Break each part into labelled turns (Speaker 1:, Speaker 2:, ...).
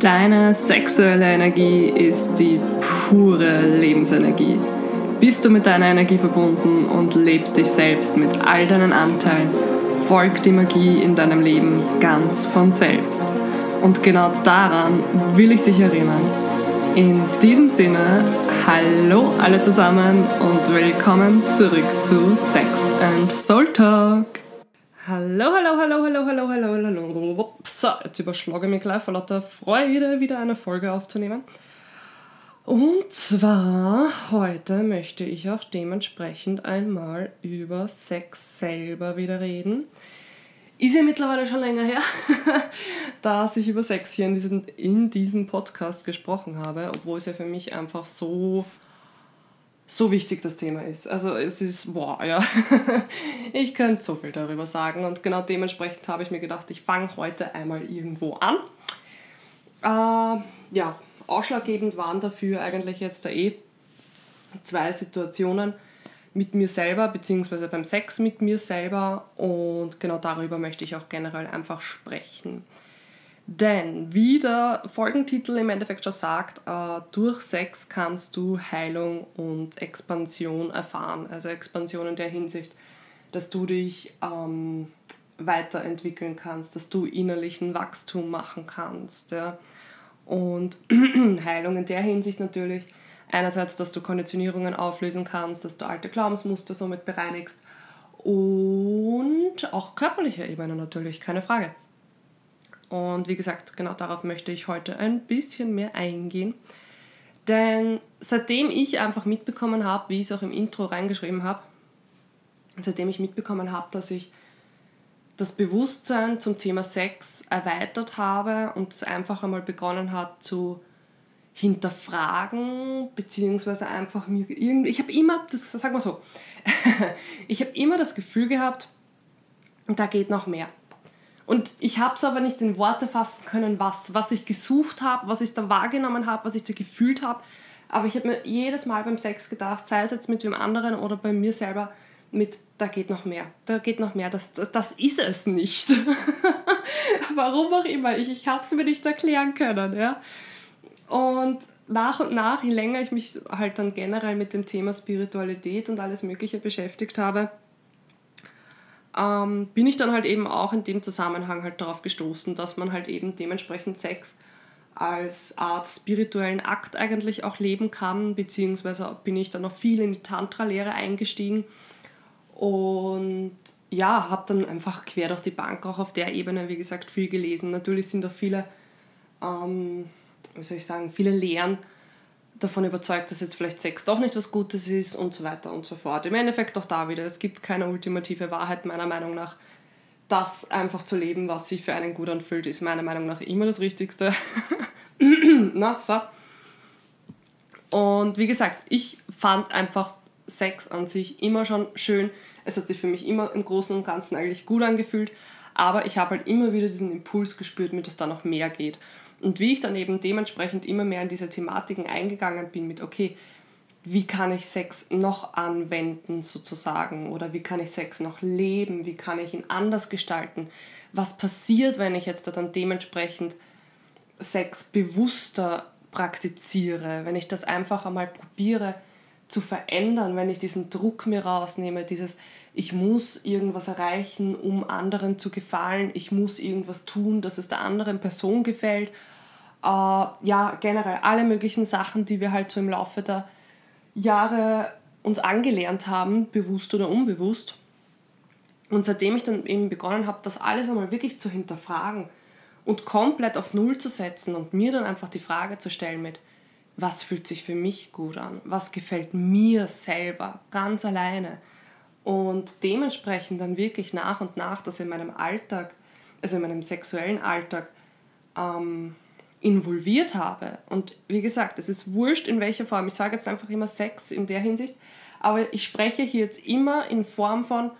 Speaker 1: Deine sexuelle Energie ist die pure Lebensenergie. Bist du mit deiner Energie verbunden und lebst dich selbst mit all deinen Anteilen, folgt die Magie in deinem Leben ganz von selbst. Und genau daran will ich dich erinnern. In diesem Sinne, hallo alle zusammen und willkommen zurück zu Sex and Soul Talk. Hallo, hallo, hallo, hallo, hallo, hallo, hallo. So, jetzt überschlage ich mich gleich vor lauter Freude, wieder eine Folge aufzunehmen. Und zwar heute möchte ich auch dementsprechend einmal über Sex selber wieder reden. Ist ja mittlerweile schon länger her, dass ich über Sex hier in, diesen, in diesem Podcast gesprochen habe, obwohl es ja für mich einfach so so wichtig das Thema ist. Also es ist, boah, ja, ich könnte so viel darüber sagen und genau dementsprechend habe ich mir gedacht, ich fange heute einmal irgendwo an. Äh, ja, ausschlaggebend waren dafür eigentlich jetzt da eh zwei Situationen mit mir selber, beziehungsweise beim Sex mit mir selber und genau darüber möchte ich auch generell einfach sprechen. Denn, wie der Folgentitel im Endeffekt schon sagt, äh, durch Sex kannst du Heilung und Expansion erfahren. Also Expansion in der Hinsicht, dass du dich ähm, weiterentwickeln kannst, dass du innerlichen Wachstum machen kannst. Ja. Und Heilung in der Hinsicht natürlich einerseits, dass du Konditionierungen auflösen kannst, dass du alte Glaubensmuster somit bereinigst und auch körperliche Ebene natürlich, keine Frage. Und wie gesagt, genau darauf möchte ich heute ein bisschen mehr eingehen. Denn seitdem ich einfach mitbekommen habe, wie ich es auch im Intro reingeschrieben habe, seitdem ich mitbekommen habe, dass ich das Bewusstsein zum Thema Sex erweitert habe und es einfach einmal begonnen hat zu hinterfragen, beziehungsweise einfach mir irgendwie, ich habe immer, das sag mal so, ich habe immer das Gefühl gehabt, da geht noch mehr. Und ich habe es aber nicht in Worte fassen können, was, was ich gesucht habe, was ich da wahrgenommen habe, was ich da gefühlt habe. Aber ich habe mir jedes Mal beim Sex gedacht, sei es jetzt mit wem anderen oder bei mir selber, mit, da geht noch mehr, da geht noch mehr, das, das, das ist es nicht. Warum auch immer, ich, ich habe es mir nicht erklären können. Ja? Und nach und nach, je länger ich mich halt dann generell mit dem Thema Spiritualität und alles Mögliche beschäftigt habe, ähm, bin ich dann halt eben auch in dem Zusammenhang halt darauf gestoßen, dass man halt eben dementsprechend Sex als Art spirituellen Akt eigentlich auch leben kann, beziehungsweise bin ich dann noch viel in die Tantra-Lehre eingestiegen und ja, habe dann einfach quer durch die Bank auch auf der Ebene, wie gesagt, viel gelesen. Natürlich sind da viele, ähm, wie soll ich sagen, viele Lehren davon überzeugt, dass jetzt vielleicht Sex doch nicht was Gutes ist und so weiter und so fort. Im Endeffekt auch da wieder, es gibt keine ultimative Wahrheit meiner Meinung nach. Das einfach zu leben, was sich für einen gut anfühlt, ist meiner Meinung nach immer das Richtigste. Na, so. Und wie gesagt, ich fand einfach Sex an sich immer schon schön. Es hat sich für mich immer im Großen und Ganzen eigentlich gut angefühlt. Aber ich habe halt immer wieder diesen Impuls gespürt, mir dass da noch mehr geht. Und wie ich dann eben dementsprechend immer mehr in diese Thematiken eingegangen bin mit, okay, wie kann ich Sex noch anwenden sozusagen? Oder wie kann ich Sex noch leben, wie kann ich ihn anders gestalten, was passiert, wenn ich jetzt dann dementsprechend Sex bewusster praktiziere, wenn ich das einfach einmal probiere zu verändern, wenn ich diesen Druck mir rausnehme, dieses ich muss irgendwas erreichen, um anderen zu gefallen, ich muss irgendwas tun, dass es der anderen Person gefällt. Äh, ja, generell alle möglichen Sachen, die wir halt so im Laufe der Jahre uns angelernt haben, bewusst oder unbewusst. Und seitdem ich dann eben begonnen habe, das alles einmal wirklich zu hinterfragen und komplett auf Null zu setzen und mir dann einfach die Frage zu stellen mit, was fühlt sich für mich gut an, was gefällt mir selber ganz alleine, und dementsprechend dann wirklich nach und nach das in meinem Alltag, also in meinem sexuellen Alltag, ähm, involviert habe. Und wie gesagt, es ist wurscht in welcher Form. Ich sage jetzt einfach immer Sex in der Hinsicht, aber ich spreche hier jetzt immer in Form von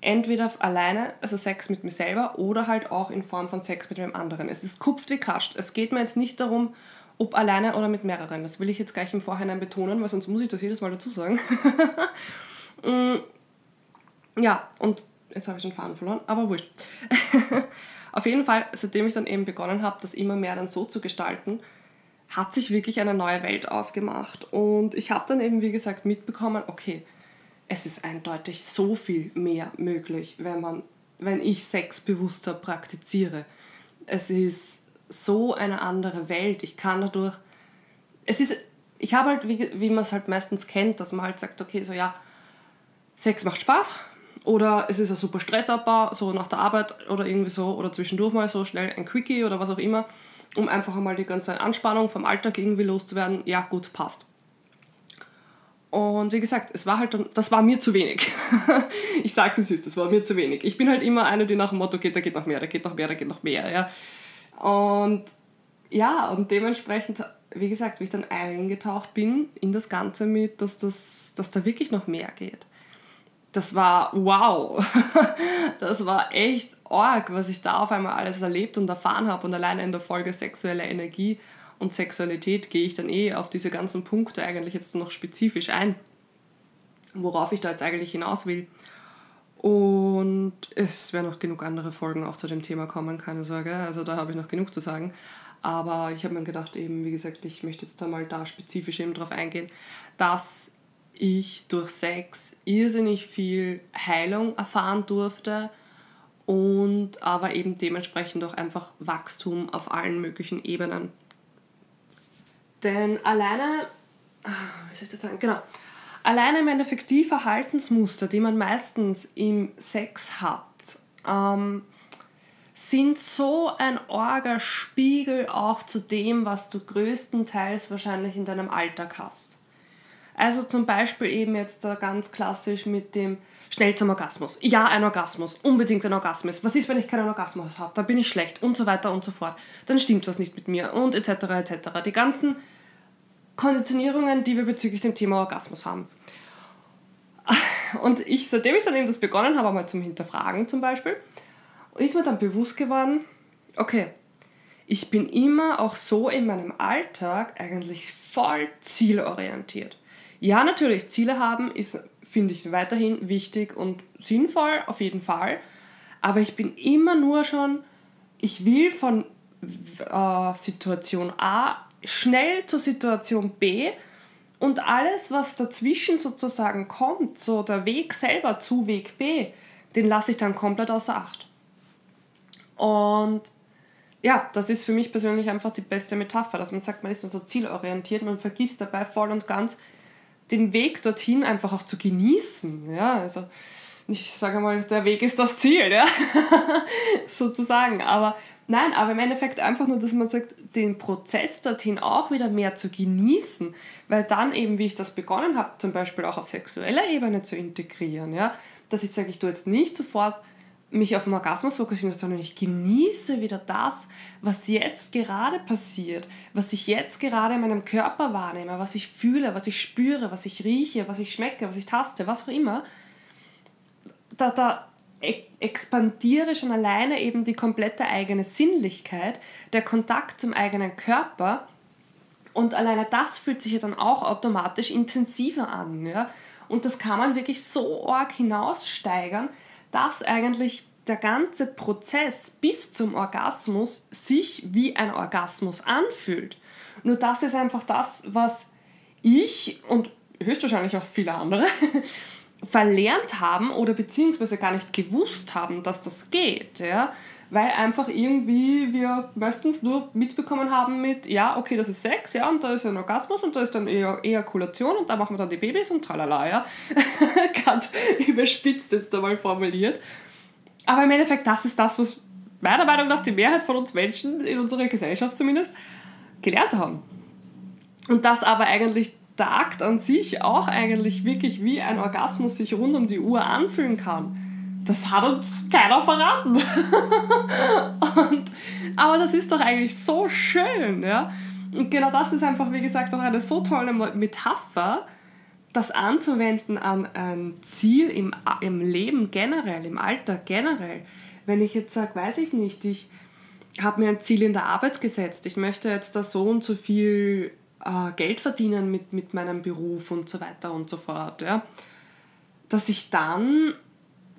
Speaker 1: entweder alleine, also Sex mit mir selber, oder halt auch in Form von Sex mit einem anderen. Es ist kupft wie kascht. Es geht mir jetzt nicht darum, ob alleine oder mit mehreren. Das will ich jetzt gleich im Vorhinein betonen, weil sonst muss ich das jedes Mal dazu sagen. Mm, ja, und jetzt habe ich den Faden verloren, aber wurscht. Auf jeden Fall, seitdem ich dann eben begonnen habe, das immer mehr dann so zu gestalten, hat sich wirklich eine neue Welt aufgemacht. Und ich habe dann eben, wie gesagt, mitbekommen, okay, es ist eindeutig so viel mehr möglich, wenn, man, wenn ich Sex bewusster praktiziere. Es ist so eine andere Welt. Ich kann dadurch. Es ist. Ich habe halt, wie, wie man es halt meistens kennt, dass man halt sagt, okay, so ja, Sex macht Spaß, oder es ist ein super Stressabbau, so nach der Arbeit oder irgendwie so, oder zwischendurch mal so schnell ein Quickie oder was auch immer, um einfach einmal die ganze Anspannung vom Alltag irgendwie loszuwerden. Ja, gut, passt. Und wie gesagt, es war halt, das war mir zu wenig. ich sag's es ist, das war mir zu wenig. Ich bin halt immer eine, die nach dem Motto geht, da geht noch mehr, da geht noch mehr, da geht noch mehr. Ja. Und ja, und dementsprechend, wie gesagt, wie ich dann eingetaucht bin in das Ganze mit, dass, das, dass da wirklich noch mehr geht das war wow. Das war echt arg, was ich da auf einmal alles erlebt und erfahren habe. Und alleine in der Folge sexuelle Energie und Sexualität gehe ich dann eh auf diese ganzen Punkte eigentlich jetzt noch spezifisch ein, worauf ich da jetzt eigentlich hinaus will. Und es werden noch genug andere Folgen auch zu dem Thema kommen, keine Sorge. Also da habe ich noch genug zu sagen. Aber ich habe mir gedacht, eben, wie gesagt, ich möchte jetzt da mal da spezifisch eben drauf eingehen, dass ich durch Sex irrsinnig viel Heilung erfahren durfte und aber eben dementsprechend auch einfach Wachstum auf allen möglichen Ebenen. Denn alleine, ah, wie soll ich das sagen, genau, alleine im Endeffekt die Verhaltensmuster, die man meistens im Sex hat, ähm, sind so ein Orgerspiegel auch zu dem, was du größtenteils wahrscheinlich in deinem Alltag hast. Also zum Beispiel eben jetzt da ganz klassisch mit dem schnell zum Orgasmus. Ja, ein Orgasmus, unbedingt ein Orgasmus. Was ist, wenn ich keinen Orgasmus habe? Da bin ich schlecht und so weiter und so fort. Dann stimmt was nicht mit mir und etc. etc. Die ganzen Konditionierungen, die wir bezüglich dem Thema Orgasmus haben. Und ich, seitdem ich dann eben das begonnen habe, mal zum Hinterfragen zum Beispiel, ist mir dann bewusst geworden, okay, ich bin immer auch so in meinem Alltag eigentlich voll zielorientiert. Ja, natürlich, Ziele haben ist, finde ich, weiterhin wichtig und sinnvoll, auf jeden Fall. Aber ich bin immer nur schon, ich will von äh, Situation A schnell zur Situation B und alles, was dazwischen sozusagen kommt, so der Weg selber zu Weg B, den lasse ich dann komplett außer Acht. Und ja, das ist für mich persönlich einfach die beste Metapher, dass man sagt, man ist dann so zielorientiert, man vergisst dabei voll und ganz, den Weg dorthin einfach auch zu genießen. Ja, also ich sage mal, der Weg ist das Ziel, ja, sozusagen. Aber nein, aber im Endeffekt einfach nur, dass man sagt, den Prozess dorthin auch wieder mehr zu genießen, weil dann eben, wie ich das begonnen habe, zum Beispiel auch auf sexueller Ebene zu integrieren, ja, dass ich sage, ich tue jetzt nicht sofort mich auf den Orgasmus fokussieren, sondern ich genieße wieder das, was jetzt gerade passiert, was ich jetzt gerade in meinem Körper wahrnehme, was ich fühle, was ich spüre, was ich rieche, was ich schmecke, was ich taste, was auch immer. Da, da expandiere schon alleine eben die komplette eigene Sinnlichkeit, der Kontakt zum eigenen Körper und alleine das fühlt sich ja dann auch automatisch intensiver an. Ja? Und das kann man wirklich so arg hinaussteigern, dass eigentlich der ganze Prozess bis zum Orgasmus sich wie ein Orgasmus anfühlt. Nur das ist einfach das, was ich und höchstwahrscheinlich auch viele andere verlernt haben oder beziehungsweise gar nicht gewusst haben, dass das geht. Ja? Weil einfach irgendwie wir meistens nur mitbekommen haben mit, ja, okay, das ist Sex, ja, und da ist ein Orgasmus und da ist dann Ejakulation und da machen wir dann die Babys und tralala, ja. Ganz überspitzt jetzt einmal formuliert. Aber im Endeffekt, das ist das, was meiner Meinung nach die Mehrheit von uns Menschen, in unserer Gesellschaft zumindest, gelernt haben. Und das aber eigentlich der Akt an sich auch eigentlich wirklich wie ein Orgasmus sich rund um die Uhr anfühlen kann das hat uns keiner verraten. und, aber das ist doch eigentlich so schön, ja. Und genau das ist einfach, wie gesagt, auch eine so tolle Metapher, das anzuwenden an ein Ziel im, im Leben generell, im Alltag generell. Wenn ich jetzt sage, weiß ich nicht, ich habe mir ein Ziel in der Arbeit gesetzt, ich möchte jetzt da so und so viel äh, Geld verdienen mit, mit meinem Beruf und so weiter und so fort, ja, dass ich dann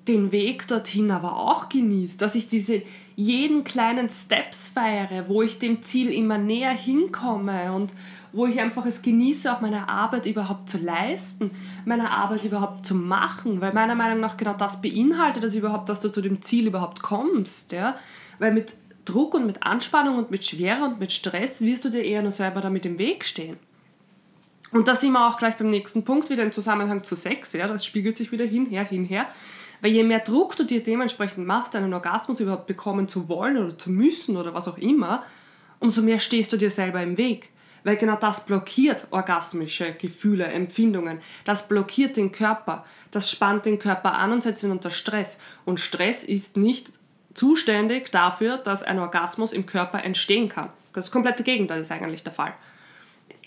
Speaker 1: den Weg dorthin aber auch genieße, dass ich diese jeden kleinen Steps feiere, wo ich dem Ziel immer näher hinkomme und wo ich einfach es genieße, auch meine Arbeit überhaupt zu leisten, meine Arbeit überhaupt zu machen, weil meiner Meinung nach genau das beinhaltet das überhaupt, dass du zu dem Ziel überhaupt kommst, ja, weil mit Druck und mit Anspannung und mit Schwere und mit Stress wirst du dir eher nur selber damit im Weg stehen. Und da sind wir auch gleich beim nächsten Punkt wieder im Zusammenhang zu Sex, ja, das spiegelt sich wieder hinher, hinher. Weil je mehr Druck du dir dementsprechend machst, einen Orgasmus überhaupt bekommen zu wollen oder zu müssen oder was auch immer, umso mehr stehst du dir selber im Weg. Weil genau das blockiert orgasmische Gefühle, Empfindungen. Das blockiert den Körper. Das spannt den Körper an und setzt ihn unter Stress. Und Stress ist nicht zuständig dafür, dass ein Orgasmus im Körper entstehen kann. Das komplette Gegenteil ist eigentlich der Fall.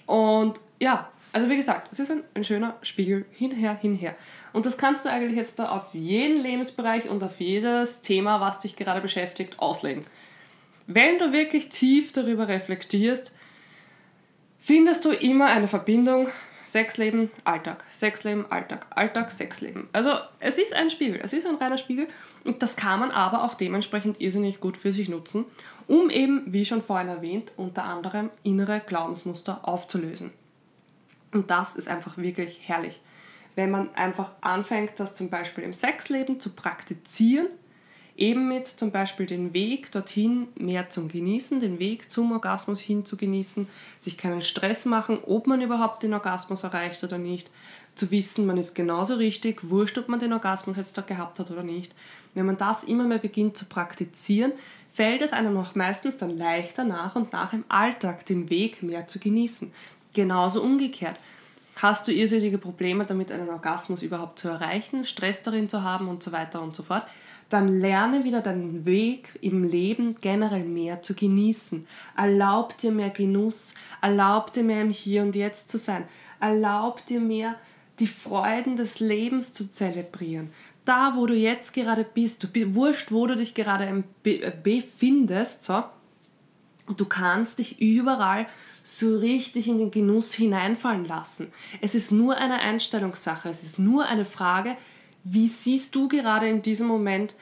Speaker 1: Und ja, also wie gesagt, es ist ein, ein schöner Spiegel hinher, hinher. Und das kannst du eigentlich jetzt da auf jeden Lebensbereich und auf jedes Thema, was dich gerade beschäftigt, auslegen. Wenn du wirklich tief darüber reflektierst, findest du immer eine Verbindung Sexleben, Alltag, Sexleben, Alltag, Alltag, Sexleben. Also es ist ein Spiegel, es ist ein reiner Spiegel und das kann man aber auch dementsprechend irrsinnig gut für sich nutzen, um eben, wie schon vorhin erwähnt, unter anderem innere Glaubensmuster aufzulösen. Und das ist einfach wirklich herrlich. Wenn man einfach anfängt, das zum Beispiel im Sexleben zu praktizieren, eben mit zum Beispiel den Weg dorthin mehr zum Genießen, den Weg zum Orgasmus hin zu genießen, sich keinen Stress machen, ob man überhaupt den Orgasmus erreicht oder nicht, zu wissen, man ist genauso richtig, wurscht, ob man den Orgasmus jetzt da gehabt hat oder nicht. Wenn man das immer mehr beginnt zu praktizieren, fällt es einem auch meistens dann leichter nach und nach im Alltag den Weg mehr zu genießen. Genauso umgekehrt. Hast du irrsinnige Probleme damit, einen Orgasmus überhaupt zu erreichen, Stress darin zu haben und so weiter und so fort, dann lerne wieder deinen Weg im Leben generell mehr zu genießen. Erlaub dir mehr Genuss, erlaub dir mehr im Hier und Jetzt zu sein, erlaub dir mehr die Freuden des Lebens zu zelebrieren. Da, wo du jetzt gerade bist, du wurscht, wo du dich gerade befindest, so, du kannst dich überall so richtig in den Genuss hineinfallen lassen. Es ist nur eine Einstellungssache, es ist nur eine Frage, wie siehst du gerade in diesem Moment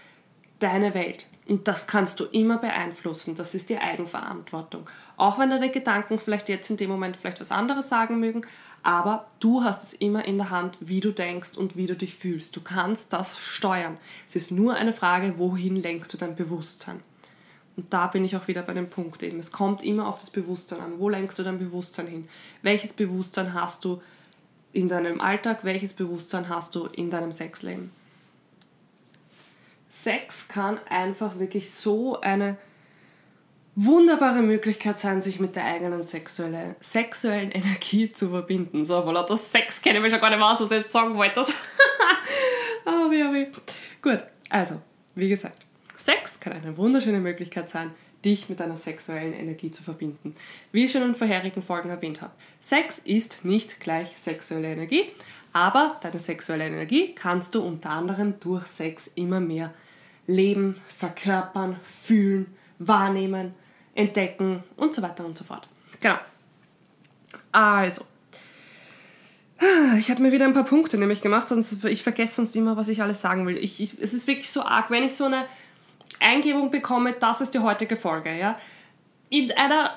Speaker 1: deine Welt? Und das kannst du immer beeinflussen. Das ist die Eigenverantwortung. Auch wenn deine Gedanken vielleicht jetzt in dem Moment vielleicht was anderes sagen mögen, aber du hast es immer in der Hand, wie du denkst und wie du dich fühlst. Du kannst das steuern. Es ist nur eine Frage, wohin lenkst du dein Bewusstsein? Und da bin ich auch wieder bei dem Punkt eben. Es kommt immer auf das Bewusstsein an. Wo lenkst du dein Bewusstsein hin? Welches Bewusstsein hast du in deinem Alltag? Welches Bewusstsein hast du in deinem Sexleben? Sex kann einfach wirklich so eine wunderbare Möglichkeit sein, sich mit der eigenen sexuelle, sexuellen Energie zu verbinden. So, voilà, das Sex kenne ich mir schon gar nicht mehr aus, was ich jetzt sagen wollte. oh, wie, wie. Gut, also, wie gesagt, Sex kann eine wunderschöne Möglichkeit sein, dich mit deiner sexuellen Energie zu verbinden. Wie ich schon in vorherigen Folgen erwähnt habe, Sex ist nicht gleich sexuelle Energie, aber deine sexuelle Energie kannst du unter anderem durch Sex immer mehr leben, verkörpern, fühlen, wahrnehmen, entdecken und so weiter und so fort. Genau. Also, ich habe mir wieder ein paar Punkte nämlich gemacht, sonst ich vergesse sonst immer, was ich alles sagen will. Ich, ich, es ist wirklich so arg, wenn ich so eine Eingebung bekomme, das ist die heutige Folge, ja, in einer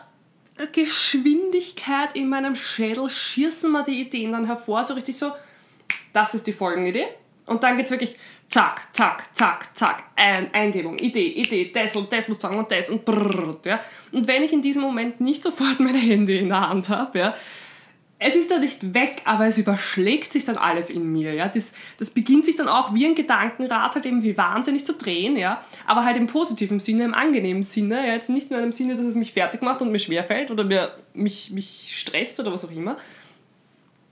Speaker 1: Geschwindigkeit in meinem Schädel schießen mir die Ideen dann hervor, so richtig so, das ist die Folgenidee. Und dann geht es wirklich zack, zack, zack, zack, Ein, Eingebung, Idee, Idee, das und das muss sagen und das und brrr, ja. Und wenn ich in diesem Moment nicht sofort meine Hände in der Hand habe, ja, es ist dann nicht weg, aber es überschlägt sich dann alles in mir. Ja? Das, das beginnt sich dann auch wie ein Gedankenrad halt eben wie wahnsinnig zu drehen, ja? aber halt im positiven Sinne, im angenehmen Sinne. Ja? Jetzt nicht nur in dem Sinne, dass es mich fertig macht und mir schwerfällt oder mir, mich, mich stresst oder was auch immer,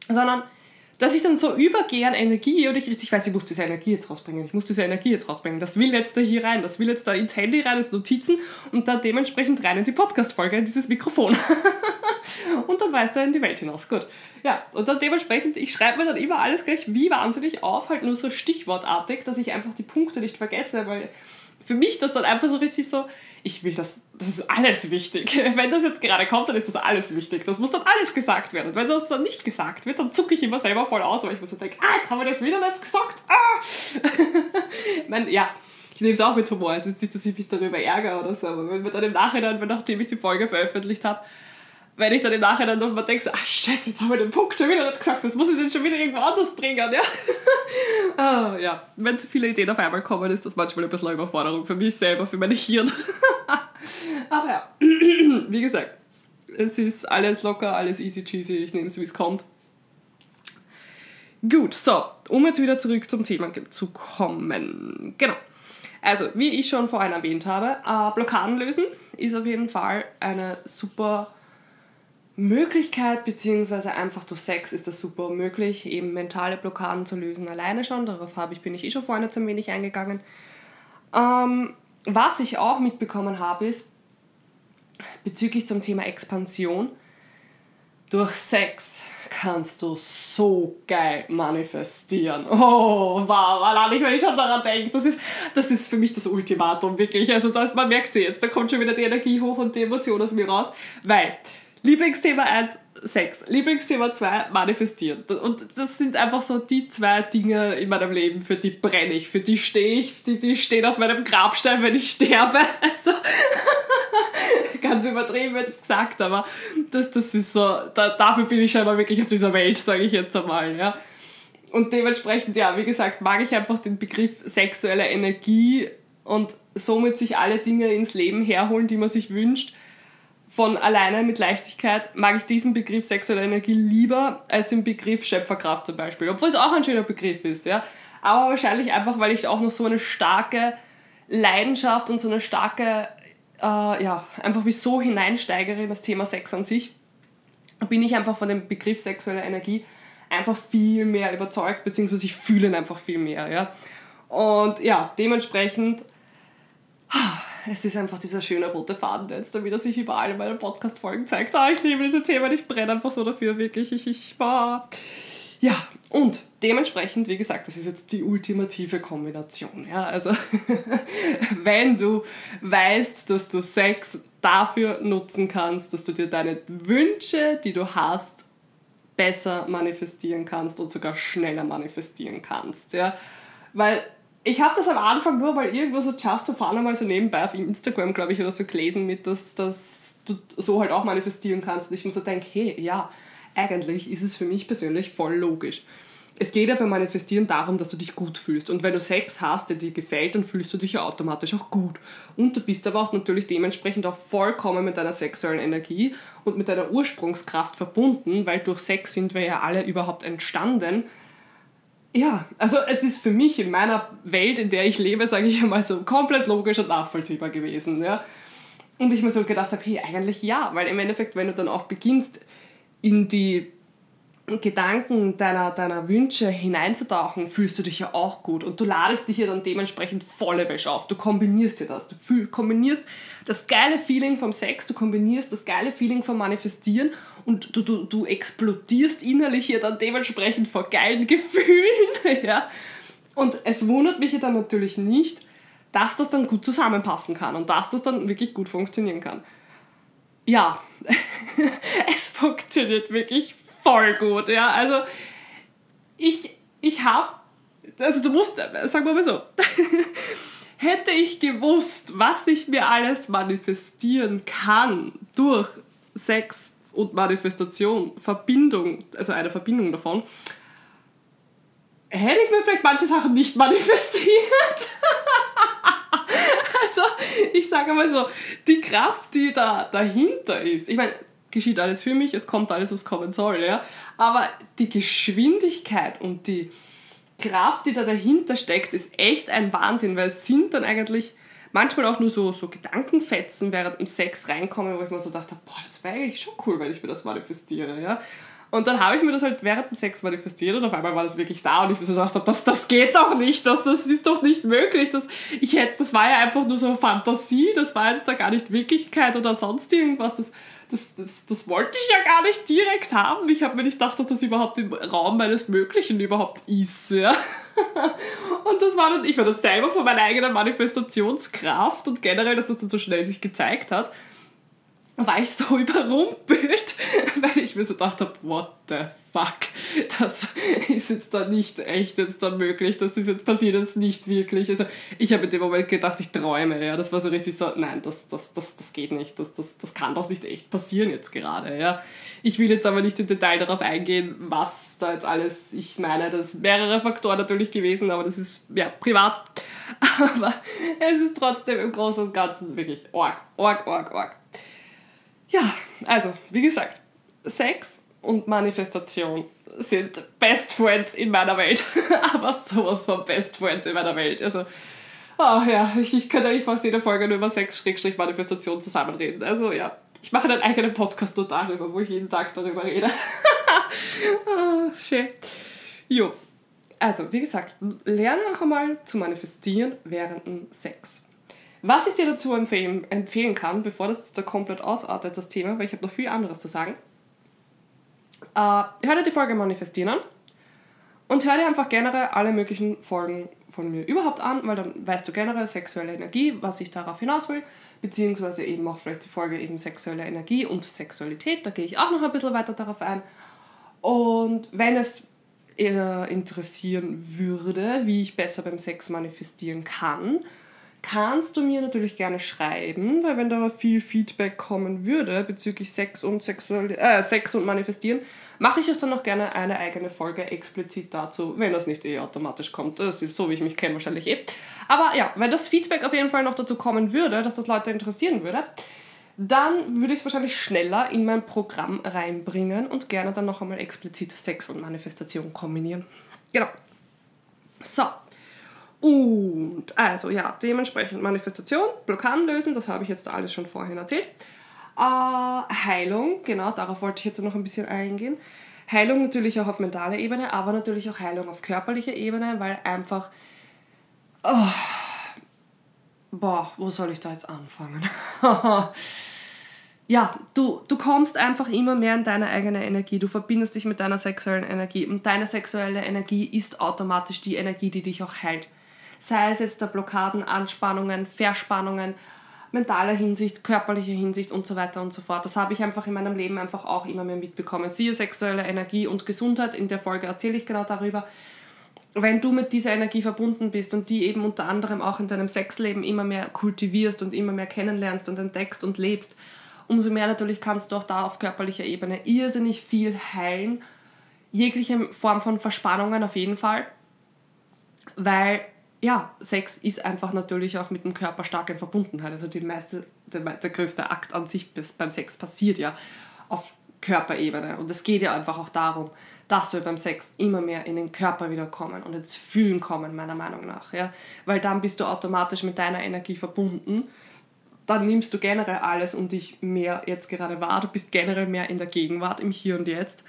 Speaker 1: sondern dass ich dann so übergehe an Energie und ich richtig weiß, ich muss diese Energie jetzt rausbringen, ich muss diese Energie jetzt rausbringen, das will jetzt da hier rein, das will jetzt da ins Handy rein, ins Notizen und da dementsprechend rein in die Podcast-Folge, in dieses Mikrofon. und dann weist er in die Welt hinaus. Gut. Ja, und dann dementsprechend, ich schreibe mir dann immer alles gleich wie wahnsinnig auf, halt nur so stichwortartig, dass ich einfach die Punkte nicht vergesse, weil für mich das dann einfach so richtig so, ich will das, das ist alles wichtig. Wenn das jetzt gerade kommt, dann ist das alles wichtig. Das muss dann alles gesagt werden. Und wenn das dann nicht gesagt wird, dann zucke ich immer selber voll aus, weil ich mir so denke, ah, jetzt haben wir das wieder nicht gesagt. Ah! meine, ja, ich nehme es auch mit Humor. Es ist nicht, dass ich mich darüber ärgere oder so, aber wenn wir dann im Nachhinein, nachdem ich die Folge veröffentlicht habe, wenn ich dann im Nachhinein nochmal denke, so, ah scheiße, jetzt haben wir den Punkt schon wieder nicht gesagt, das muss ich dann schon wieder irgendwo anders bringen, ja. ah, ja, wenn zu viele Ideen auf einmal kommen, ist das manchmal ein bisschen eine Überforderung für mich selber, für meine Hirn. Aber ja, wie gesagt, es ist alles locker, alles easy cheesy, ich nehme es, wie es kommt. Gut, so, um jetzt wieder zurück zum Thema zu kommen. Genau. Also, wie ich schon vorhin erwähnt habe, äh, Blockaden lösen ist auf jeden Fall eine super Möglichkeit, beziehungsweise einfach durch Sex ist das super möglich, eben mentale Blockaden zu lösen, alleine schon. Darauf habe ich, bin ich eh schon vorhin jetzt ein wenig eingegangen. Ähm, was ich auch mitbekommen habe, ist bezüglich zum Thema Expansion. Durch Sex kannst du so geil manifestieren. Oh, wow, allein ich, wenn ich schon daran denke, das ist, das ist für mich das Ultimatum, wirklich. Also das, man merkt sie jetzt, da kommt schon wieder die Energie hoch und die Emotion aus mir raus, weil Lieblingsthema 1, Sex. Lieblingsthema 2, manifestieren. Und das sind einfach so die zwei Dinge in meinem Leben, für die brenne ich, für die stehe ich, die, die stehen auf meinem Grabstein, wenn ich sterbe. Also, ganz übertrieben jetzt gesagt, aber das, das ist so, da, dafür bin ich scheinbar wirklich auf dieser Welt, sage ich jetzt einmal, ja. Und dementsprechend, ja, wie gesagt, mag ich einfach den Begriff sexuelle Energie und somit sich alle Dinge ins Leben herholen, die man sich wünscht von alleine mit Leichtigkeit mag ich diesen Begriff sexuelle Energie lieber als den Begriff Schöpferkraft zum Beispiel. Obwohl es auch ein schöner Begriff ist, ja. Aber wahrscheinlich einfach, weil ich auch noch so eine starke Leidenschaft und so eine starke, äh, ja, einfach wie so hineinsteigere in das Thema Sex an sich, bin ich einfach von dem Begriff sexuelle Energie einfach viel mehr überzeugt, beziehungsweise ich fühle ihn einfach viel mehr, ja. Und ja, dementsprechend es ist einfach dieser schöne rote Faden, der jetzt da wieder sich überall in meinen Podcast-Folgen zeigt. Ah, ich liebe diese Themen, ich brenne einfach so dafür, wirklich. Ich, ich war. Ja, und dementsprechend, wie gesagt, das ist jetzt die ultimative Kombination. Ja? Also, wenn du weißt, dass du Sex dafür nutzen kannst, dass du dir deine Wünsche, die du hast, besser manifestieren kannst und sogar schneller manifestieren kannst. Ja? Weil ich habe das am Anfang nur mal irgendwo so just for fun einmal so nebenbei auf Instagram, glaube ich, oder so gelesen, mit, dass, dass du so halt auch manifestieren kannst. Und ich mir so denke, hey, ja, eigentlich ist es für mich persönlich voll logisch. Es geht ja beim Manifestieren darum, dass du dich gut fühlst. Und wenn du Sex hast, der dir gefällt, dann fühlst du dich ja automatisch auch gut. Und du bist aber auch natürlich dementsprechend auch vollkommen mit deiner sexuellen Energie und mit deiner Ursprungskraft verbunden, weil durch Sex sind wir ja alle überhaupt entstanden ja, also es ist für mich in meiner Welt, in der ich lebe, sage ich einmal so komplett logisch und nachvollziehbar gewesen. Ja? Und ich mir so gedacht habe, hey, eigentlich ja, weil im Endeffekt, wenn du dann auch beginnst, in die Gedanken deiner, deiner Wünsche hineinzutauchen, fühlst du dich ja auch gut. Und du ladest dich ja dann dementsprechend volle Wäsche auf. Du kombinierst dir das. Du fühl, kombinierst das geile Feeling vom Sex, du kombinierst das geile Feeling vom Manifestieren und du, du, du explodierst innerlich ja dann dementsprechend vor geilen Gefühlen. ja. Und es wundert mich ja dann natürlich nicht, dass das dann gut zusammenpassen kann und dass das dann wirklich gut funktionieren kann. Ja, es funktioniert wirklich voll gut, ja. Also ich, ich habe, also du musst, sagen wir mal so, hätte ich gewusst, was ich mir alles manifestieren kann durch Sex und Manifestation, Verbindung, also eine Verbindung davon, hätte ich mir vielleicht manche Sachen nicht manifestiert. also, ich sage mal so, die Kraft, die da dahinter ist, ich meine, geschieht alles für mich, es kommt alles, was kommen soll, ja. Aber die Geschwindigkeit und die Kraft, die da dahinter steckt, ist echt ein Wahnsinn, weil es sind dann eigentlich manchmal auch nur so, so Gedankenfetzen während dem Sex reinkommen, wo ich mir so dachte, boah, das wäre eigentlich schon cool, wenn ich mir das manifestiere, ja. Und dann habe ich mir das halt während dem Sex manifestiert und auf einmal war das wirklich da und ich mir so gedacht, das, das geht doch nicht, das, das ist doch nicht möglich. Das, ich hätte, das war ja einfach nur so Fantasie, das war jetzt da gar nicht Wirklichkeit oder sonst irgendwas. Das, das, das, das wollte ich ja gar nicht direkt haben. Ich habe mir nicht gedacht, dass das überhaupt im Raum meines Möglichen überhaupt ist. Ja? Und das war dann, ich war dann selber von meiner eigenen Manifestationskraft und generell, dass das dann so schnell sich gezeigt hat, war ich so überrumpelt, weil ich mir so gedacht habe, what the fuck, das ist jetzt da nicht echt jetzt da möglich, das ist jetzt passiert jetzt nicht wirklich. Also ich habe in dem Moment gedacht, ich träume, ja, das war so richtig so, nein, das, das, das, das geht nicht, das, das, das kann doch nicht echt passieren jetzt gerade, ja. Ich will jetzt aber nicht im Detail darauf eingehen, was da jetzt alles, ich meine, das sind mehrere Faktoren natürlich gewesen, aber das ist, ja, privat. Aber es ist trotzdem im Großen und Ganzen wirklich org, org, org, org. Ja, also, wie gesagt, Sex und Manifestation sind Best Friends in meiner Welt. Aber sowas von Best Friends in meiner Welt. Also, oh ja, ich, ich könnte eigentlich fast jede Folge nur über Sex-Manifestation zusammenreden. Also ja, ich mache einen eigenen Podcast nur darüber, wo ich jeden Tag darüber rede. oh, schön. Jo, also wie gesagt, lerne auch einmal zu manifestieren während dem Sex. Was ich dir dazu empfehlen, empfehlen kann, bevor das da komplett ausartet, das Thema, weil ich habe noch viel anderes zu sagen, äh, hör dir die Folge Manifestieren an und hör dir einfach generell alle möglichen Folgen von mir überhaupt an, weil dann weißt du generell sexuelle Energie, was ich darauf hinaus will, beziehungsweise eben auch vielleicht die Folge eben sexuelle Energie und Sexualität, da gehe ich auch noch ein bisschen weiter darauf ein. Und wenn es interessieren würde, wie ich besser beim Sex manifestieren kann, kannst du mir natürlich gerne schreiben, weil wenn da viel Feedback kommen würde bezüglich Sex und Sexual äh, Sex und Manifestieren, mache ich euch dann noch gerne eine eigene Folge explizit dazu, wenn das nicht eh automatisch kommt. Das ist so, wie ich mich kenne, wahrscheinlich eh. Aber ja, wenn das Feedback auf jeden Fall noch dazu kommen würde, dass das Leute interessieren würde, dann würde ich es wahrscheinlich schneller in mein Programm reinbringen und gerne dann noch einmal explizit Sex und Manifestation kombinieren. Genau. So, und also ja, dementsprechend Manifestation, Blockaden lösen, das habe ich jetzt alles schon vorhin erzählt. Äh, Heilung, genau, darauf wollte ich jetzt noch ein bisschen eingehen. Heilung natürlich auch auf mentaler Ebene, aber natürlich auch Heilung auf körperlicher Ebene, weil einfach. Oh, boah, wo soll ich da jetzt anfangen? ja, du, du kommst einfach immer mehr in deine eigene Energie. Du verbindest dich mit deiner sexuellen Energie. Und deine sexuelle Energie ist automatisch die Energie, die dich auch heilt sei es jetzt der Blockaden, Anspannungen, Verspannungen, mentaler Hinsicht, körperlicher Hinsicht und so weiter und so fort. Das habe ich einfach in meinem Leben einfach auch immer mehr mitbekommen. Siehe sexuelle Energie und Gesundheit, in der Folge erzähle ich genau darüber. Wenn du mit dieser Energie verbunden bist und die eben unter anderem auch in deinem Sexleben immer mehr kultivierst und immer mehr kennenlernst und entdeckst und lebst, umso mehr natürlich kannst du auch da auf körperlicher Ebene irrsinnig viel heilen. Jegliche Form von Verspannungen auf jeden Fall, weil ja, Sex ist einfach natürlich auch mit dem Körper stark in Verbundenheit. Also die meiste, der, der größte Akt an sich beim Sex passiert ja auf Körperebene. Und es geht ja einfach auch darum, dass wir beim Sex immer mehr in den Körper wieder kommen und ins Fühlen kommen, meiner Meinung nach. Ja? Weil dann bist du automatisch mit deiner Energie verbunden. Dann nimmst du generell alles um dich mehr jetzt gerade wahr. Du bist generell mehr in der Gegenwart, im Hier und Jetzt.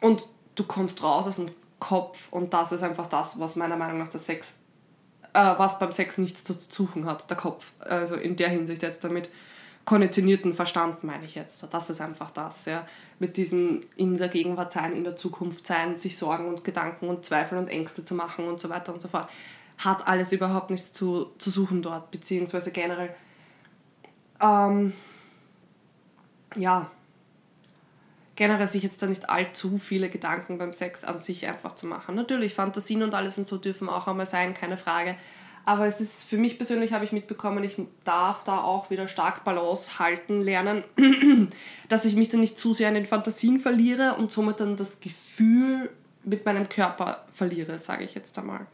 Speaker 1: Und du kommst raus aus dem Kopf und das ist einfach das, was meiner Meinung nach der Sex äh, was beim Sex nichts zu suchen hat, der Kopf. Also in der Hinsicht jetzt damit konditionierten Verstand meine ich jetzt. Das ist einfach das, ja. Mit diesem in der Gegenwart sein, in der Zukunft sein, sich Sorgen und Gedanken und Zweifel und Ängste zu machen und so weiter und so fort. Hat alles überhaupt nichts zu, zu suchen dort, beziehungsweise generell, ähm, ja, generell sich jetzt da nicht allzu viele Gedanken beim Sex an sich einfach zu machen. Natürlich, Fantasien und alles und so dürfen auch einmal sein, keine Frage. Aber es ist für mich persönlich, habe ich mitbekommen, ich darf da auch wieder stark Balance halten lernen, dass ich mich dann nicht zu sehr in den Fantasien verliere und somit dann das Gefühl mit meinem Körper verliere, sage ich jetzt einmal.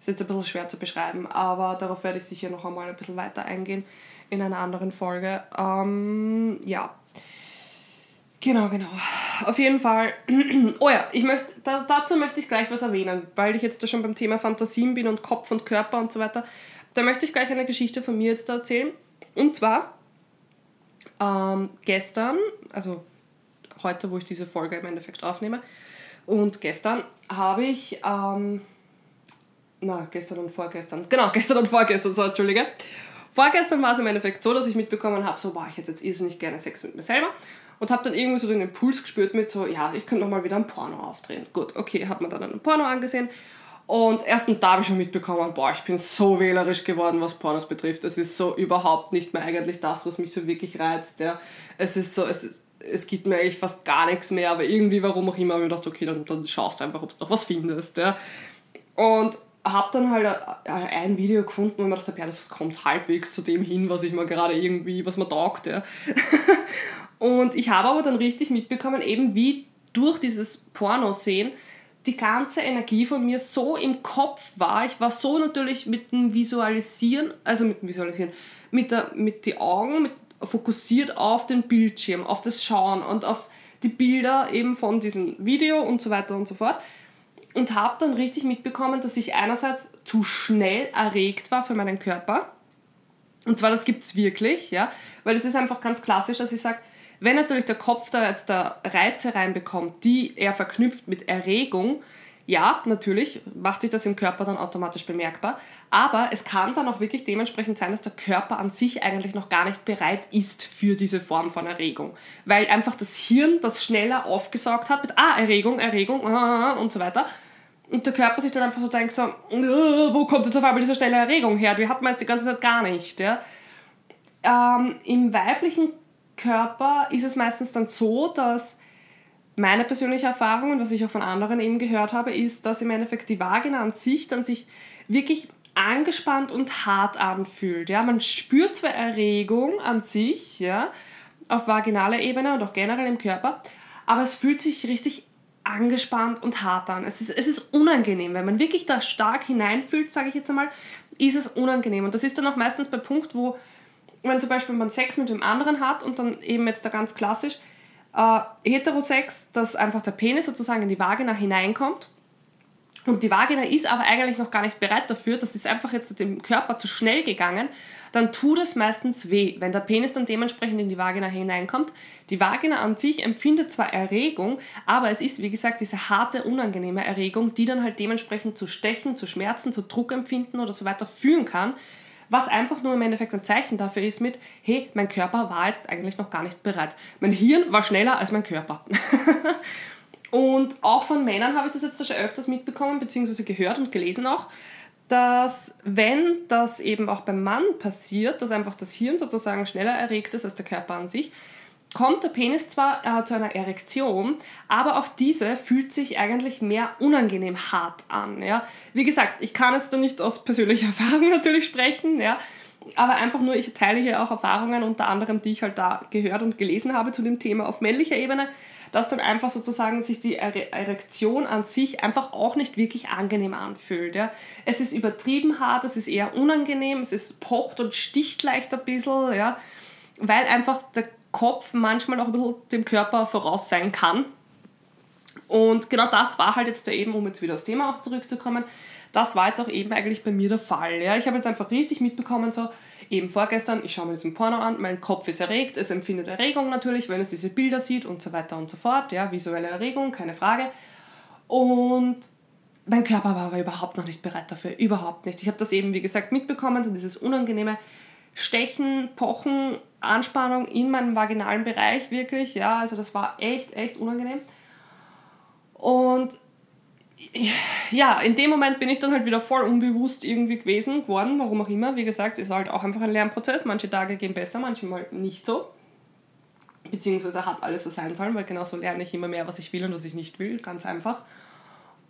Speaker 1: Ist jetzt ein bisschen schwer zu beschreiben, aber darauf werde ich sicher noch einmal ein bisschen weiter eingehen in einer anderen Folge. Ähm, ja, Genau, genau. Auf jeden Fall. Oh ja, ich möchte, da, dazu möchte ich gleich was erwähnen, weil ich jetzt da schon beim Thema Fantasien bin und Kopf und Körper und so weiter. Da möchte ich gleich eine Geschichte von mir jetzt erzählen. Und zwar ähm, gestern, also heute, wo ich diese Folge im Endeffekt aufnehme, und gestern habe ich, ähm, na, gestern und vorgestern, genau, gestern und vorgestern, so, Entschuldige. Vorgestern war es im Endeffekt so, dass ich mitbekommen habe, so, boah, ich hätte jetzt irrsinnig gerne Sex mit mir selber und habe dann irgendwie so den Impuls gespürt mit so, ja, ich könnte noch mal wieder ein Porno aufdrehen. Gut, okay, hat man dann ein Porno angesehen Und erstens da habe ich schon mitbekommen, boah, ich bin so wählerisch geworden, was Pornos betrifft. Es ist so überhaupt nicht mehr eigentlich das, was mich so wirklich reizt. Ja. Es ist so, es, ist, es gibt mir eigentlich fast gar nichts mehr, aber irgendwie, warum auch immer, habe ich gedacht, okay, dann, dann schaust du einfach, ob du noch was findest. Ja. Und habe dann halt ein Video gefunden und mir gedacht, ja, das kommt halbwegs zu dem hin, was ich mir gerade irgendwie, was mir taugt. Ja. und ich habe aber dann richtig mitbekommen, eben wie durch dieses Porno-Sehen die ganze Energie von mir so im Kopf war. Ich war so natürlich mit dem Visualisieren, also mit dem Visualisieren, mit, der, mit den Augen mit, fokussiert auf den Bildschirm, auf das Schauen und auf die Bilder eben von diesem Video und so weiter und so fort. Und habe dann richtig mitbekommen, dass ich einerseits zu schnell erregt war für meinen Körper. Und zwar, das gibt es wirklich, ja, weil es ist einfach ganz klassisch, dass ich sage, wenn natürlich der Kopf da jetzt da Reize reinbekommt, die er verknüpft mit Erregung, ja, natürlich macht sich das im Körper dann automatisch bemerkbar, aber es kann dann auch wirklich dementsprechend sein, dass der Körper an sich eigentlich noch gar nicht bereit ist für diese Form von Erregung, weil einfach das Hirn das schneller aufgesaugt hat mit ah, Erregung, Erregung ah, und so weiter. Und der Körper sich dann einfach so denkt, so, wo kommt jetzt auf einmal diese schnelle Erregung her? Die hat man jetzt die ganze Zeit gar nicht. Ja? Ähm, Im weiblichen Körper ist es meistens dann so, dass meine persönliche Erfahrung und was ich auch von anderen eben gehört habe, ist, dass im Endeffekt die Vagina an sich dann sich wirklich angespannt und hart anfühlt. Ja? Man spürt zwar Erregung an sich, ja, auf vaginaler Ebene und auch generell im Körper, aber es fühlt sich richtig angespannt und hart an. Es ist, es ist unangenehm. Wenn man wirklich da stark hineinfühlt, sage ich jetzt einmal, ist es unangenehm. Und das ist dann auch meistens bei Punkt, wo wenn zum Beispiel man Sex mit dem anderen hat und dann eben jetzt da ganz klassisch äh, Heterosex, dass einfach der Penis sozusagen in die Vagina hineinkommt. Und die Vagina ist aber eigentlich noch gar nicht bereit dafür, das ist einfach jetzt dem Körper zu schnell gegangen, dann tut es meistens weh, wenn der Penis dann dementsprechend in die Vagina hineinkommt. Die Vagina an sich empfindet zwar Erregung, aber es ist, wie gesagt, diese harte, unangenehme Erregung, die dann halt dementsprechend zu Stechen, zu Schmerzen, zu Druckempfinden oder so weiter führen kann, was einfach nur im Endeffekt ein Zeichen dafür ist mit, hey, mein Körper war jetzt eigentlich noch gar nicht bereit. Mein Hirn war schneller als mein Körper. und auch von Männern habe ich das jetzt schon öfters mitbekommen, beziehungsweise gehört und gelesen auch, dass wenn das eben auch beim Mann passiert, dass einfach das Hirn sozusagen schneller erregt ist als der Körper an sich, kommt der Penis zwar äh, zu einer Erektion, aber auch diese fühlt sich eigentlich mehr unangenehm hart an. Ja? Wie gesagt, ich kann jetzt da nicht aus persönlicher Erfahrung natürlich sprechen, ja? aber einfach nur, ich teile hier auch Erfahrungen, unter anderem, die ich halt da gehört und gelesen habe zu dem Thema auf männlicher Ebene, dass dann einfach sozusagen sich die Erektion an sich einfach auch nicht wirklich angenehm anfühlt. Ja? Es ist übertrieben hart, es ist eher unangenehm, es ist pocht und sticht leicht ein bisschen, ja? weil einfach der Kopf manchmal auch ein bisschen dem Körper voraus sein kann. Und genau das war halt jetzt da eben, um jetzt wieder aufs Thema auch zurückzukommen, das war jetzt auch eben eigentlich bei mir der Fall. Ja. Ich habe jetzt einfach richtig mitbekommen, so eben vorgestern, ich schaue mir diesen Porno an, mein Kopf ist erregt, es empfindet Erregung natürlich, wenn es diese Bilder sieht und so weiter und so fort. Ja, visuelle Erregung, keine Frage. Und mein Körper war aber überhaupt noch nicht bereit dafür, überhaupt nicht. Ich habe das eben, wie gesagt, mitbekommen und dieses unangenehme Stechen, Pochen, Anspannung in meinem vaginalen Bereich wirklich. Ja, also das war echt, echt unangenehm. Und ja, in dem Moment bin ich dann halt wieder voll unbewusst irgendwie gewesen geworden, warum auch immer. Wie gesagt, ist halt auch einfach ein Lernprozess. Manche Tage gehen besser, manchmal nicht so. Beziehungsweise hat alles so sein sollen, weil genauso lerne ich immer mehr, was ich will und was ich nicht will. Ganz einfach.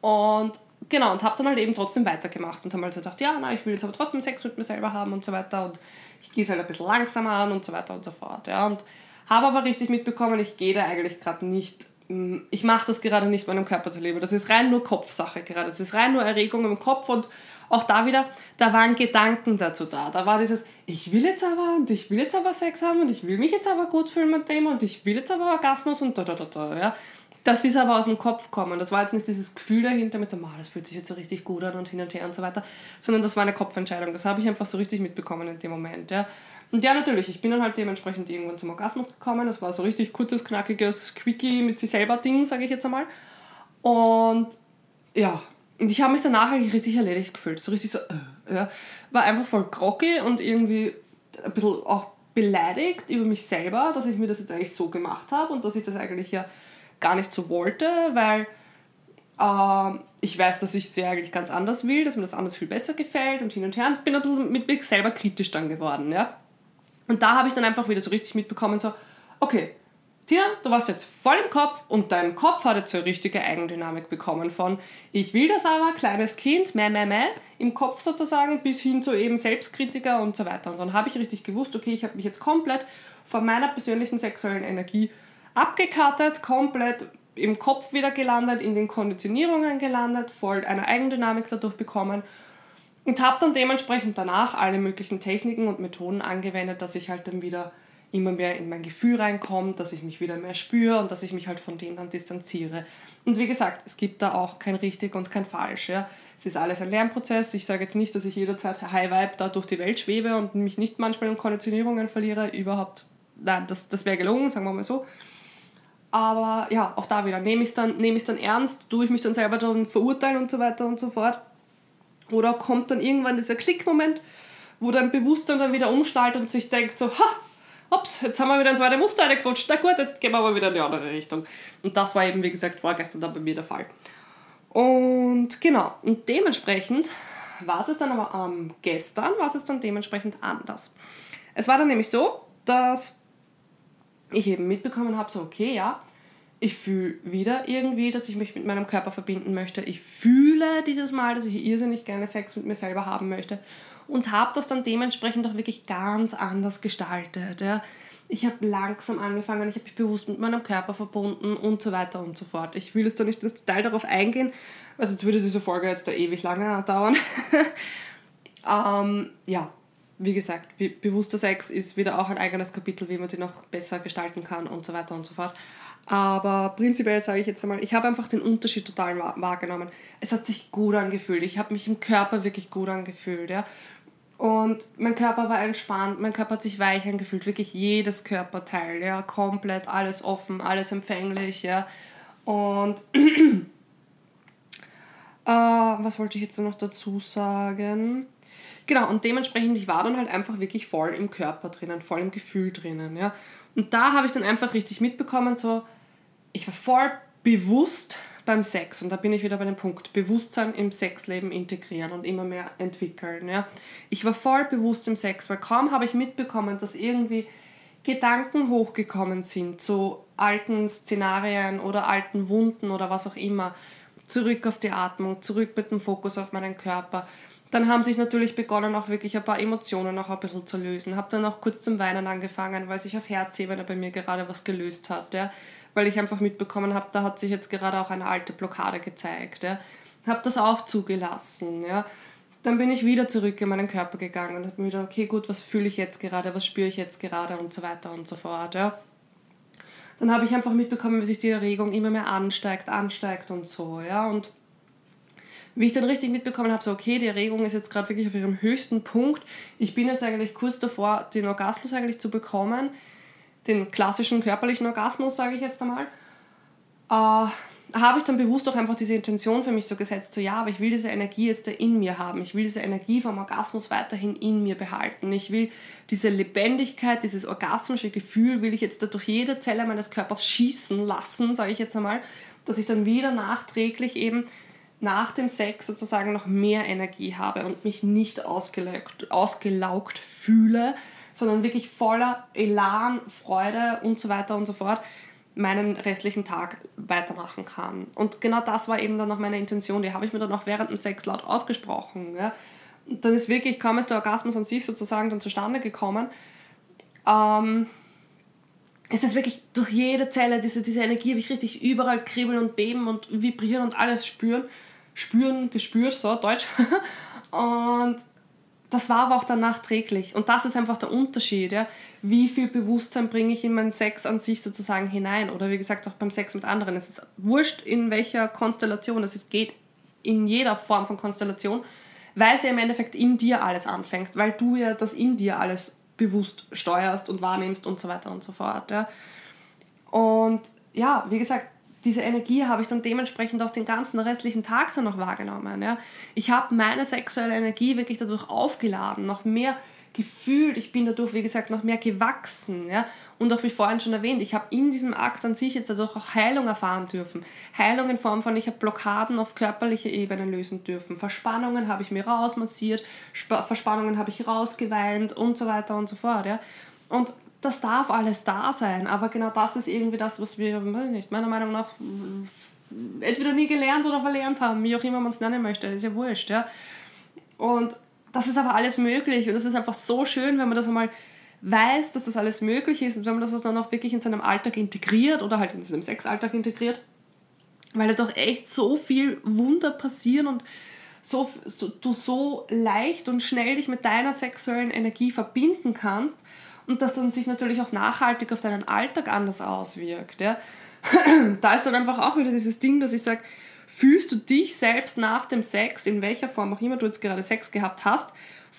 Speaker 1: Und genau, und habe dann halt eben trotzdem weitergemacht und habe halt so gedacht, ja, na, ich will jetzt aber trotzdem Sex mit mir selber haben und so weiter. Und ich gehe es halt ein bisschen langsamer an und so weiter und so fort. Ja. Und habe aber richtig mitbekommen, ich gehe da eigentlich gerade nicht, mm, ich mache das gerade nicht meinem Körper zu leben. Das ist rein nur Kopfsache gerade. Das ist rein nur Erregung im Kopf und auch da wieder, da waren Gedanken dazu da. Da war dieses, ich will jetzt aber und ich will jetzt aber Sex haben und ich will mich jetzt aber gut fühlen mit dem und ich will jetzt aber Orgasmus und da, da, da, da. Ja. Das ist aber aus dem Kopf kommen. Das war jetzt nicht dieses Gefühl dahinter mit so, das fühlt sich jetzt so richtig gut an und hin und her und so weiter, sondern das war eine Kopfentscheidung. Das habe ich einfach so richtig mitbekommen in dem Moment. Ja. Und ja, natürlich, ich bin dann halt dementsprechend irgendwann zum Orgasmus gekommen. Das war so richtig kurzes, knackiges, quickie mit sich selber Ding, sage ich jetzt einmal. Und ja, und ich habe mich danach eigentlich richtig erledigt gefühlt. So richtig so, äh, ja. War einfach voll groggy und irgendwie ein bisschen auch beleidigt über mich selber, dass ich mir das jetzt eigentlich so gemacht habe und dass ich das eigentlich ja gar nicht so wollte, weil Äh, ich weiß, dass ich ja eigentlich ganz anders will, dass mir das anders viel besser gefällt und hin und her. Und bin ein bisschen mit mir selber kritisch dann geworden. Ja? Und da habe ich dann einfach wieder so richtig mitbekommen, so, okay, Tina, du warst jetzt voll im Kopf und dein Kopf hat jetzt so eine richtige Eigendynamik bekommen von ich will das aber, kleines Kind, meh, meh, meh, im Kopf sozusagen, bis hin zu eben Selbstkritiker und so weiter. Und dann habe ich richtig gewusst, okay, ich habe mich jetzt komplett von meiner persönlichen sexuellen Energie abgekartet, komplett im Kopf wieder gelandet, in den Konditionierungen gelandet, voll eine Eigendynamik dadurch bekommen und habe dann dementsprechend danach alle möglichen Techniken und Methoden angewendet, dass ich halt dann wieder immer mehr in mein Gefühl reinkomme, dass ich mich wieder mehr spüre und dass ich mich halt von dem dann distanziere. Und wie gesagt, es gibt da auch kein richtig und kein falsch. Ja. Es ist alles ein Lernprozess. Ich sage jetzt nicht, dass ich jederzeit High Vibe da durch die Welt schwebe und mich nicht manchmal in Konditionierungen verliere. Überhaupt, nein, das, das wäre gelogen, sagen wir mal so. Aber ja, auch da wieder, nehme ich es dann, nehm dann ernst, tue ich mich dann selber dann verurteilen und so weiter und so fort. Oder kommt dann irgendwann dieser Klickmoment, wo dein Bewusstsein dann wieder umschnallt und sich denkt so, ha, ups, jetzt haben wir wieder ins zweite Muster reingerutscht, na gut, jetzt gehen wir aber wieder in die andere Richtung. Und das war eben, wie gesagt, vorgestern dann bei mir der Fall. Und genau, und dementsprechend war es dann aber ähm, gestern, war es dann dementsprechend anders. Es war dann nämlich so, dass ich eben mitbekommen habe, so okay, ja, ich fühle wieder irgendwie, dass ich mich mit meinem Körper verbinden möchte. Ich fühle dieses Mal, dass ich irrsinnig gerne Sex mit mir selber haben möchte und habe das dann dementsprechend auch wirklich ganz anders gestaltet. Ja. Ich habe langsam angefangen, ich habe mich bewusst mit meinem Körper verbunden und so weiter und so fort. Ich will jetzt da nicht ins Detail darauf eingehen, also jetzt würde diese Folge jetzt da ewig lange dauern. ähm, ja, wie gesagt, bewusster Sex ist wieder auch ein eigenes Kapitel, wie man den noch besser gestalten kann und so weiter und so fort. Aber prinzipiell sage ich jetzt einmal, ich habe einfach den Unterschied total wahrgenommen. Es hat sich gut angefühlt. Ich habe mich im Körper wirklich gut angefühlt. Ja? Und mein Körper war entspannt, mein Körper hat sich weich angefühlt, wirklich jedes Körperteil, ja, komplett alles offen, alles empfänglich, ja. Und äh, was wollte ich jetzt noch dazu sagen? Genau, und dementsprechend, ich war dann halt einfach wirklich voll im Körper drinnen, voll im Gefühl drinnen, ja. Und da habe ich dann einfach richtig mitbekommen, so, ich war voll bewusst beim Sex. Und da bin ich wieder bei dem Punkt, Bewusstsein im Sexleben integrieren und immer mehr entwickeln. Ja. Ich war voll bewusst im Sex, weil kaum habe ich mitbekommen, dass irgendwie Gedanken hochgekommen sind zu alten Szenarien oder alten Wunden oder was auch immer. Zurück auf die Atmung, zurück mit dem Fokus auf meinen Körper. Dann haben sich natürlich begonnen, auch wirklich ein paar Emotionen noch ein bisschen zu lösen. Habe dann auch kurz zum Weinen angefangen, weil sich auf Herzebene bei mir gerade was gelöst hat. Ja weil ich einfach mitbekommen habe, da hat sich jetzt gerade auch eine alte Blockade gezeigt. Ja. Habe das auch zugelassen. Ja. Dann bin ich wieder zurück in meinen Körper gegangen und habe mir wieder, okay, gut, was fühle ich jetzt gerade, was spüre ich jetzt gerade und so weiter und so fort. Ja. Dann habe ich einfach mitbekommen, wie sich die Erregung immer mehr ansteigt, ansteigt und so. Ja. Und wie ich dann richtig mitbekommen habe, so okay, die Erregung ist jetzt gerade wirklich auf ihrem höchsten Punkt. Ich bin jetzt eigentlich kurz davor, den Orgasmus eigentlich zu bekommen den klassischen körperlichen Orgasmus, sage ich jetzt einmal, äh, habe ich dann bewusst auch einfach diese Intention für mich so gesetzt, so ja, aber ich will diese Energie jetzt da in mir haben. Ich will diese Energie vom Orgasmus weiterhin in mir behalten. Ich will diese Lebendigkeit, dieses orgasmische Gefühl, will ich jetzt da durch jede Zelle meines Körpers schießen lassen, sage ich jetzt einmal, dass ich dann wieder nachträglich eben nach dem Sex sozusagen noch mehr Energie habe und mich nicht ausgelaugt, ausgelaugt fühle, sondern wirklich voller Elan, Freude und so weiter und so fort meinen restlichen Tag weitermachen kann. Und genau das war eben dann noch meine Intention. Die habe ich mir dann auch während dem Sex laut ausgesprochen. Ja. Und dann ist wirklich kaum ist der Orgasmus an sich sozusagen dann zustande gekommen. Ähm, ist das wirklich durch jede Zelle, diese, diese Energie habe ich richtig überall kribbeln und beben und vibrieren und alles spüren. Spüren, gespürt, so Deutsch. und das war aber auch dann nachträglich. Und das ist einfach der Unterschied. Ja? Wie viel Bewusstsein bringe ich in meinen Sex an sich sozusagen hinein? Oder wie gesagt, auch beim Sex mit anderen. Es ist wurscht, in welcher Konstellation es geht, in jeder Form von Konstellation, weil es ja im Endeffekt in dir alles anfängt, weil du ja das in dir alles bewusst steuerst und wahrnimmst und so weiter und so fort. Ja? Und ja, wie gesagt, diese Energie habe ich dann dementsprechend auch den ganzen restlichen Tag dann noch wahrgenommen. Ja. Ich habe meine sexuelle Energie wirklich dadurch aufgeladen, noch mehr gefühlt, ich bin dadurch, wie gesagt, noch mehr gewachsen. Ja? Und auch wie vorhin schon erwähnt, ich habe in diesem Akt an sich jetzt dadurch auch Heilung erfahren dürfen. Heilung in Form von, ich habe Blockaden auf körperlicher Ebene lösen dürfen. Verspannungen habe ich mir rausmassiert, Verspannungen habe ich rausgeweint und so weiter und so fort. Ja? Und das darf alles da sein, aber genau das ist irgendwie das, was wir, nicht, meiner Meinung nach, entweder nie gelernt oder verlernt haben, wie auch immer man es nennen möchte, ist ja wurscht. Ja? Und das ist aber alles möglich und das ist einfach so schön, wenn man das einmal weiß, dass das alles möglich ist und wenn man das dann auch wirklich in seinem Alltag integriert oder halt in seinem Sexalltag integriert, weil da doch echt so viel Wunder passieren und so, so, du so leicht und schnell dich mit deiner sexuellen Energie verbinden kannst und das dann sich natürlich auch nachhaltig auf deinen Alltag anders auswirkt. Ja? da ist dann einfach auch wieder dieses Ding, dass ich sage, fühlst du dich selbst nach dem Sex, in welcher Form auch immer du jetzt gerade Sex gehabt hast,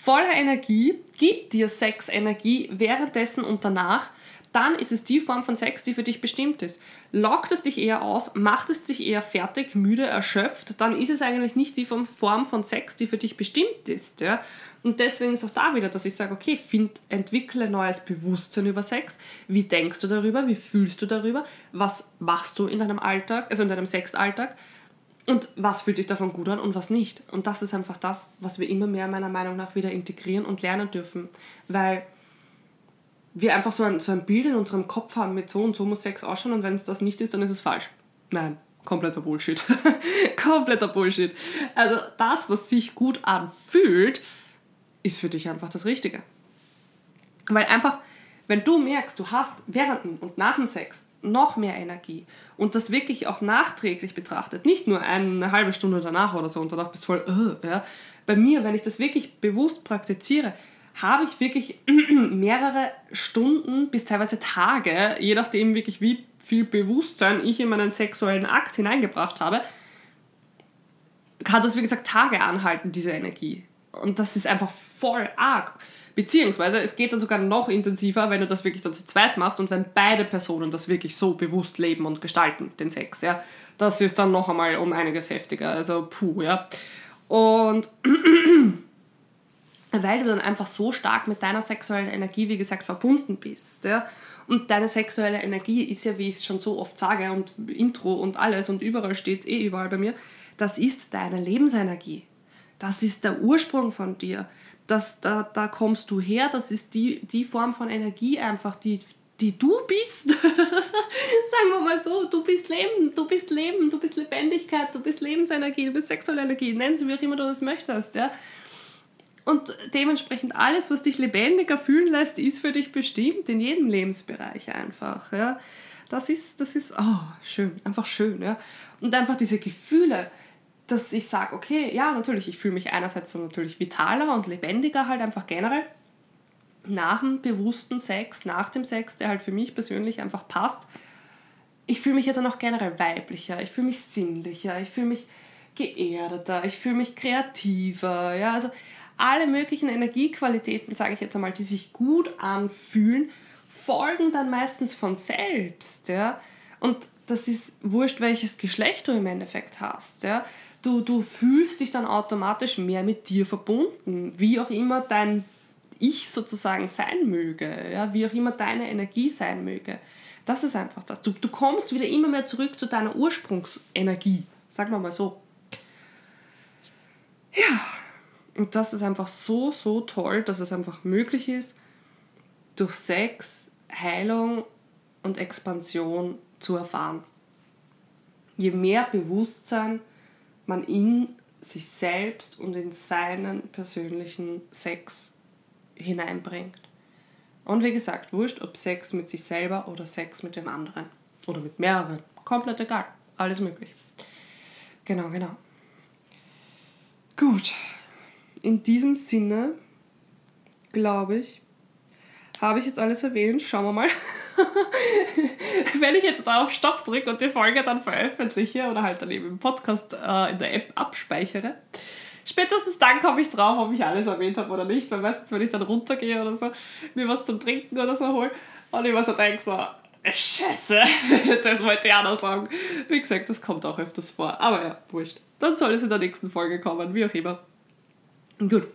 Speaker 1: voller Energie, gibt dir Sex Energie währenddessen und danach, dann ist es die Form von Sex, die für dich bestimmt ist. Lockt es dich eher aus, macht es dich eher fertig, müde, erschöpft, dann ist es eigentlich nicht die Form von Sex, die für dich bestimmt ist. Ja? Und deswegen ist auch da wieder, dass ich sage, okay, find, entwickle neues Bewusstsein über Sex. Wie denkst du darüber? Wie fühlst du darüber? Was machst du in deinem Alltag, also in deinem Sexalltag? Und was fühlt sich davon gut an und was nicht? Und das ist einfach das, was wir immer mehr meiner Meinung nach wieder integrieren und lernen dürfen. Weil wir einfach so ein, so ein Bild in unserem Kopf haben mit so und so muss Sex ausschauen und wenn es das nicht ist, dann ist es falsch. Nein, kompletter Bullshit. kompletter Bullshit. Also das, was sich gut anfühlt, ist für dich einfach das Richtige. Weil einfach, wenn du merkst, du hast während und nach dem Sex noch mehr Energie und das wirklich auch nachträglich betrachtet, nicht nur eine halbe Stunde danach oder so und danach bist du voll, uh, ja. Bei mir, wenn ich das wirklich bewusst praktiziere, habe ich wirklich mehrere Stunden bis teilweise Tage, je nachdem wirklich wie viel Bewusstsein ich in meinen sexuellen Akt hineingebracht habe, kann das wie gesagt Tage anhalten, diese Energie. Und das ist einfach voll arg. Beziehungsweise es geht dann sogar noch intensiver, wenn du das wirklich dann zu zweit machst und wenn beide Personen das wirklich so bewusst leben und gestalten, den Sex, ja. Das ist dann noch einmal um einiges heftiger. Also puh, ja. Und weil du dann einfach so stark mit deiner sexuellen Energie, wie gesagt, verbunden bist. Ja? Und deine sexuelle Energie ist ja, wie ich es schon so oft sage, und Intro und alles und überall steht es eh überall bei mir, das ist deine Lebensenergie. Das ist der Ursprung von dir das, da, da kommst du her, das ist die, die Form von Energie einfach, die, die du bist. Sagen wir mal so, du bist Leben, du bist Leben, du bist Lebendigkeit, du bist Lebensenergie, du bist sexuelle Energie, nennen sie wie auch immer du das möchtest. Ja? Und dementsprechend alles, was dich lebendiger fühlen lässt, ist für dich bestimmt in jedem Lebensbereich einfach. Ja? Das ist, das ist, oh, schön, einfach schön. Ja? Und einfach diese Gefühle, dass ich sage, okay, ja, natürlich, ich fühle mich einerseits so natürlich vitaler und lebendiger halt einfach generell nach dem bewussten Sex, nach dem Sex, der halt für mich persönlich einfach passt. Ich fühle mich ja dann auch generell weiblicher, ich fühle mich sinnlicher, ich fühle mich geerdeter, ich fühle mich kreativer, ja, also alle möglichen Energiequalitäten, sage ich jetzt einmal, die sich gut anfühlen, folgen dann meistens von selbst, ja. Und das ist wurscht, welches Geschlecht du im Endeffekt hast, ja du, du fühlst dich dann automatisch mehr mit dir verbunden, wie auch immer dein Ich sozusagen sein möge, ja, wie auch immer deine Energie sein möge. Das ist einfach das. Du, du kommst wieder immer mehr zurück zu deiner Ursprungsenergie, sagen wir mal so. Ja, und das ist einfach so, so toll, dass es einfach möglich ist, durch Sex Heilung und Expansion zu erfahren. Je mehr Bewusstsein man in sich selbst und in seinen persönlichen Sex hineinbringt. Und wie gesagt, wurscht, ob Sex mit sich selber oder Sex mit dem anderen. Oder mit mehreren. Komplett egal. Alles möglich. Genau, genau. Gut. In diesem Sinne, glaube ich, habe ich jetzt alles erwähnt. Schauen wir mal. wenn ich jetzt da auf Stopp drücke und die Folge dann veröffentliche oder halt dann eben im Podcast äh, in der App abspeichere, spätestens dann komme ich drauf, ob ich alles erwähnt habe oder nicht, weil meistens, wenn ich dann runtergehe oder so, mir was zum Trinken oder so hole und ich mir so denke, so, Scheiße, das wollte ich auch noch sagen. Wie gesagt, das kommt auch öfters vor, aber ja, wurscht. Dann soll es in der nächsten Folge kommen, wie auch immer. Gut.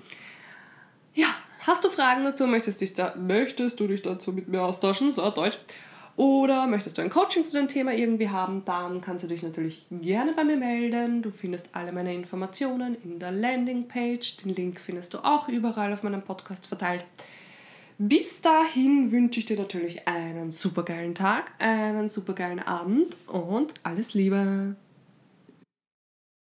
Speaker 1: Ja, Hast du Fragen dazu? Möchtest, dich da, möchtest du dich dazu mit mir austauschen? So, Deutsch. Oder möchtest du ein Coaching zu dem Thema irgendwie haben, dann kannst du dich natürlich gerne bei mir melden. Du findest alle meine Informationen in der Landingpage. Den Link findest du auch überall auf meinem Podcast verteilt. Bis dahin wünsche ich dir natürlich einen supergeilen Tag, einen supergeilen Abend und alles Liebe.